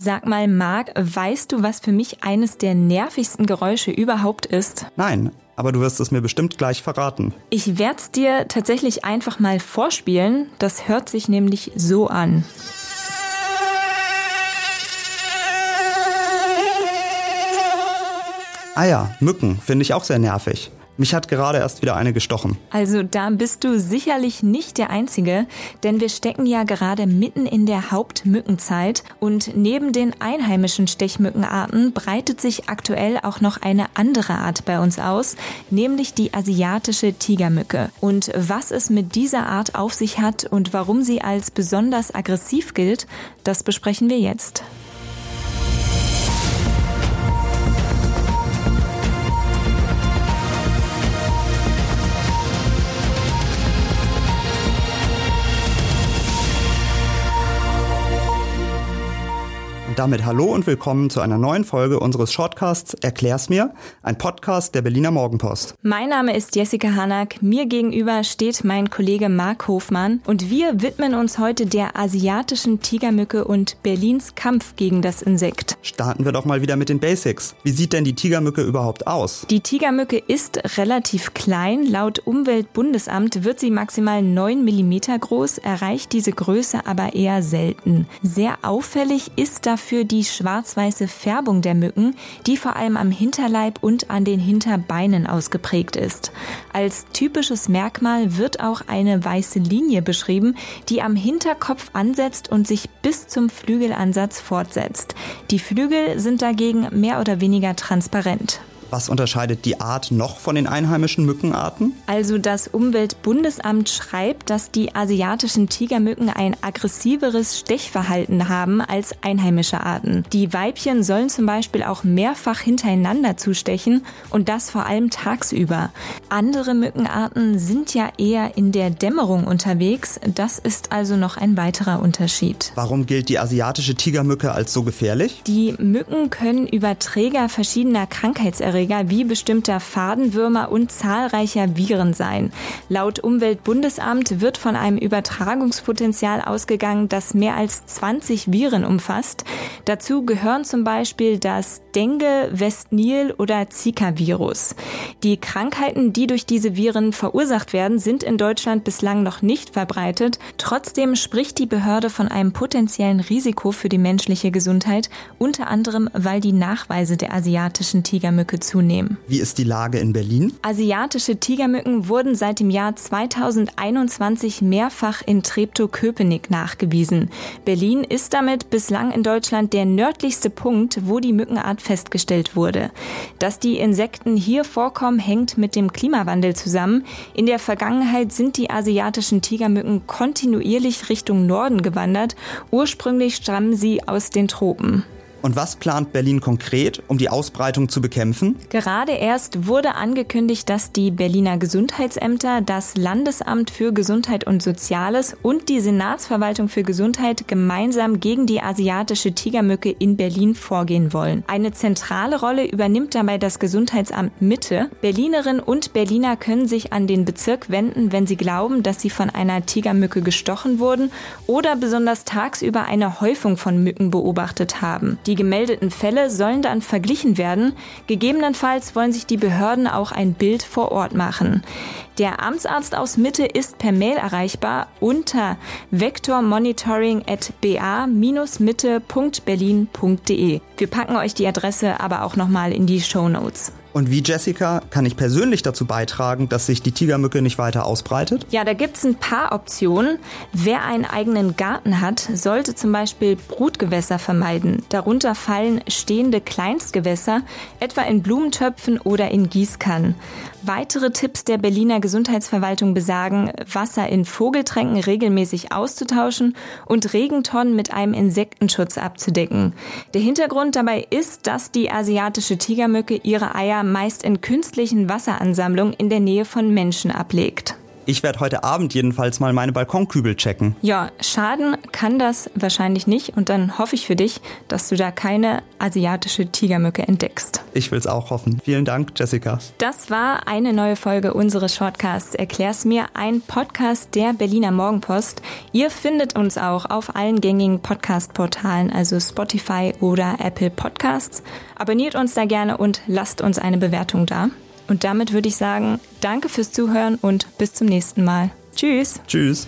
Sag mal, Marc, weißt du, was für mich eines der nervigsten Geräusche überhaupt ist? Nein, aber du wirst es mir bestimmt gleich verraten. Ich werde es dir tatsächlich einfach mal vorspielen. Das hört sich nämlich so an. Ah ja, Mücken finde ich auch sehr nervig. Mich hat gerade erst wieder eine gestochen. Also da bist du sicherlich nicht der Einzige, denn wir stecken ja gerade mitten in der Hauptmückenzeit und neben den einheimischen Stechmückenarten breitet sich aktuell auch noch eine andere Art bei uns aus, nämlich die asiatische Tigermücke. Und was es mit dieser Art auf sich hat und warum sie als besonders aggressiv gilt, das besprechen wir jetzt. Damit hallo und willkommen zu einer neuen Folge unseres Shortcasts Erklär's mir, ein Podcast der Berliner Morgenpost. Mein Name ist Jessica Hanak, mir gegenüber steht mein Kollege Marc Hofmann und wir widmen uns heute der asiatischen Tigermücke und Berlins Kampf gegen das Insekt. Starten wir doch mal wieder mit den Basics. Wie sieht denn die Tigermücke überhaupt aus? Die Tigermücke ist relativ klein. Laut Umweltbundesamt wird sie maximal 9 mm groß, erreicht diese Größe aber eher selten. Sehr auffällig ist dafür dafür die schwarz-weiße Färbung der Mücken, die vor allem am Hinterleib und an den Hinterbeinen ausgeprägt ist. Als typisches Merkmal wird auch eine weiße Linie beschrieben, die am Hinterkopf ansetzt und sich bis zum Flügelansatz fortsetzt. Die Flügel sind dagegen mehr oder weniger transparent. Was unterscheidet die Art noch von den einheimischen Mückenarten? Also das Umweltbundesamt schreibt, dass die asiatischen Tigermücken ein aggressiveres Stechverhalten haben als einheimische Arten. Die Weibchen sollen zum Beispiel auch mehrfach hintereinander zustechen und das vor allem tagsüber. Andere Mückenarten sind ja eher in der Dämmerung unterwegs. Das ist also noch ein weiterer Unterschied. Warum gilt die asiatische Tigermücke als so gefährlich? Die Mücken können Überträger verschiedener Krankheitserreger Krankheitserreger wie bestimmter Fadenwürmer und zahlreicher Viren sein. Laut Umweltbundesamt wird von einem Übertragungspotenzial ausgegangen, das mehr als 20 Viren umfasst. Dazu gehören zum Beispiel das Dengue, West-Nil oder Zika-Virus. Die Krankheiten, die durch diese Viren verursacht werden, sind in Deutschland bislang noch nicht verbreitet. Trotzdem spricht die Behörde von einem potenziellen Risiko für die menschliche Gesundheit, unter anderem weil die Nachweise der asiatischen Tigermücke zunehmen. Wie ist die Lage in Berlin? Asiatische Tigermücken wurden seit dem Jahr 2021 mehrfach in Treptow-Köpenick nachgewiesen. Berlin ist damit bislang in Deutschland der nördlichste Punkt, wo die Mückenart festgestellt wurde. Dass die Insekten hier vorkommen, hängt mit dem Klimawandel zusammen. In der Vergangenheit sind die asiatischen Tigermücken kontinuierlich Richtung Norden gewandert. Ursprünglich stammen sie aus den Tropen. Und was plant Berlin konkret, um die Ausbreitung zu bekämpfen? Gerade erst wurde angekündigt, dass die Berliner Gesundheitsämter, das Landesamt für Gesundheit und Soziales und die Senatsverwaltung für Gesundheit gemeinsam gegen die asiatische Tigermücke in Berlin vorgehen wollen. Eine zentrale Rolle übernimmt dabei das Gesundheitsamt Mitte. Berlinerinnen und Berliner können sich an den Bezirk wenden, wenn sie glauben, dass sie von einer Tigermücke gestochen wurden oder besonders tagsüber eine Häufung von Mücken beobachtet haben. Die gemeldeten Fälle sollen dann verglichen werden. Gegebenenfalls wollen sich die Behörden auch ein Bild vor Ort machen. Der Amtsarzt aus Mitte ist per Mail erreichbar unter vektormonitoring at ba-mitte.berlin.de. Wir packen euch die Adresse aber auch nochmal in die Show Notes. Und wie Jessica kann ich persönlich dazu beitragen, dass sich die Tigermücke nicht weiter ausbreitet? Ja, da gibt's ein paar Optionen. Wer einen eigenen Garten hat, sollte zum Beispiel Brutgewässer vermeiden. Darunter fallen stehende Kleinstgewässer, etwa in Blumentöpfen oder in Gießkannen. Weitere Tipps der Berliner Gesundheitsverwaltung besagen, Wasser in Vogeltränken regelmäßig auszutauschen und Regentonnen mit einem Insektenschutz abzudecken. Der Hintergrund dabei ist, dass die asiatische Tigermücke ihre Eier meist in künstlichen Wasseransammlungen in der Nähe von Menschen ablegt. Ich werde heute Abend jedenfalls mal meine Balkonkübel checken. Ja, schaden kann das wahrscheinlich nicht und dann hoffe ich für dich, dass du da keine asiatische Tigermücke entdeckst. Ich will es auch hoffen. Vielen Dank, Jessica. Das war eine neue Folge unseres Shortcasts Erklär's mir, ein Podcast der Berliner Morgenpost. Ihr findet uns auch auf allen gängigen Podcast-Portalen, also Spotify oder Apple Podcasts. Abonniert uns da gerne und lasst uns eine Bewertung da. Und damit würde ich sagen, danke fürs Zuhören und bis zum nächsten Mal. Tschüss. Tschüss.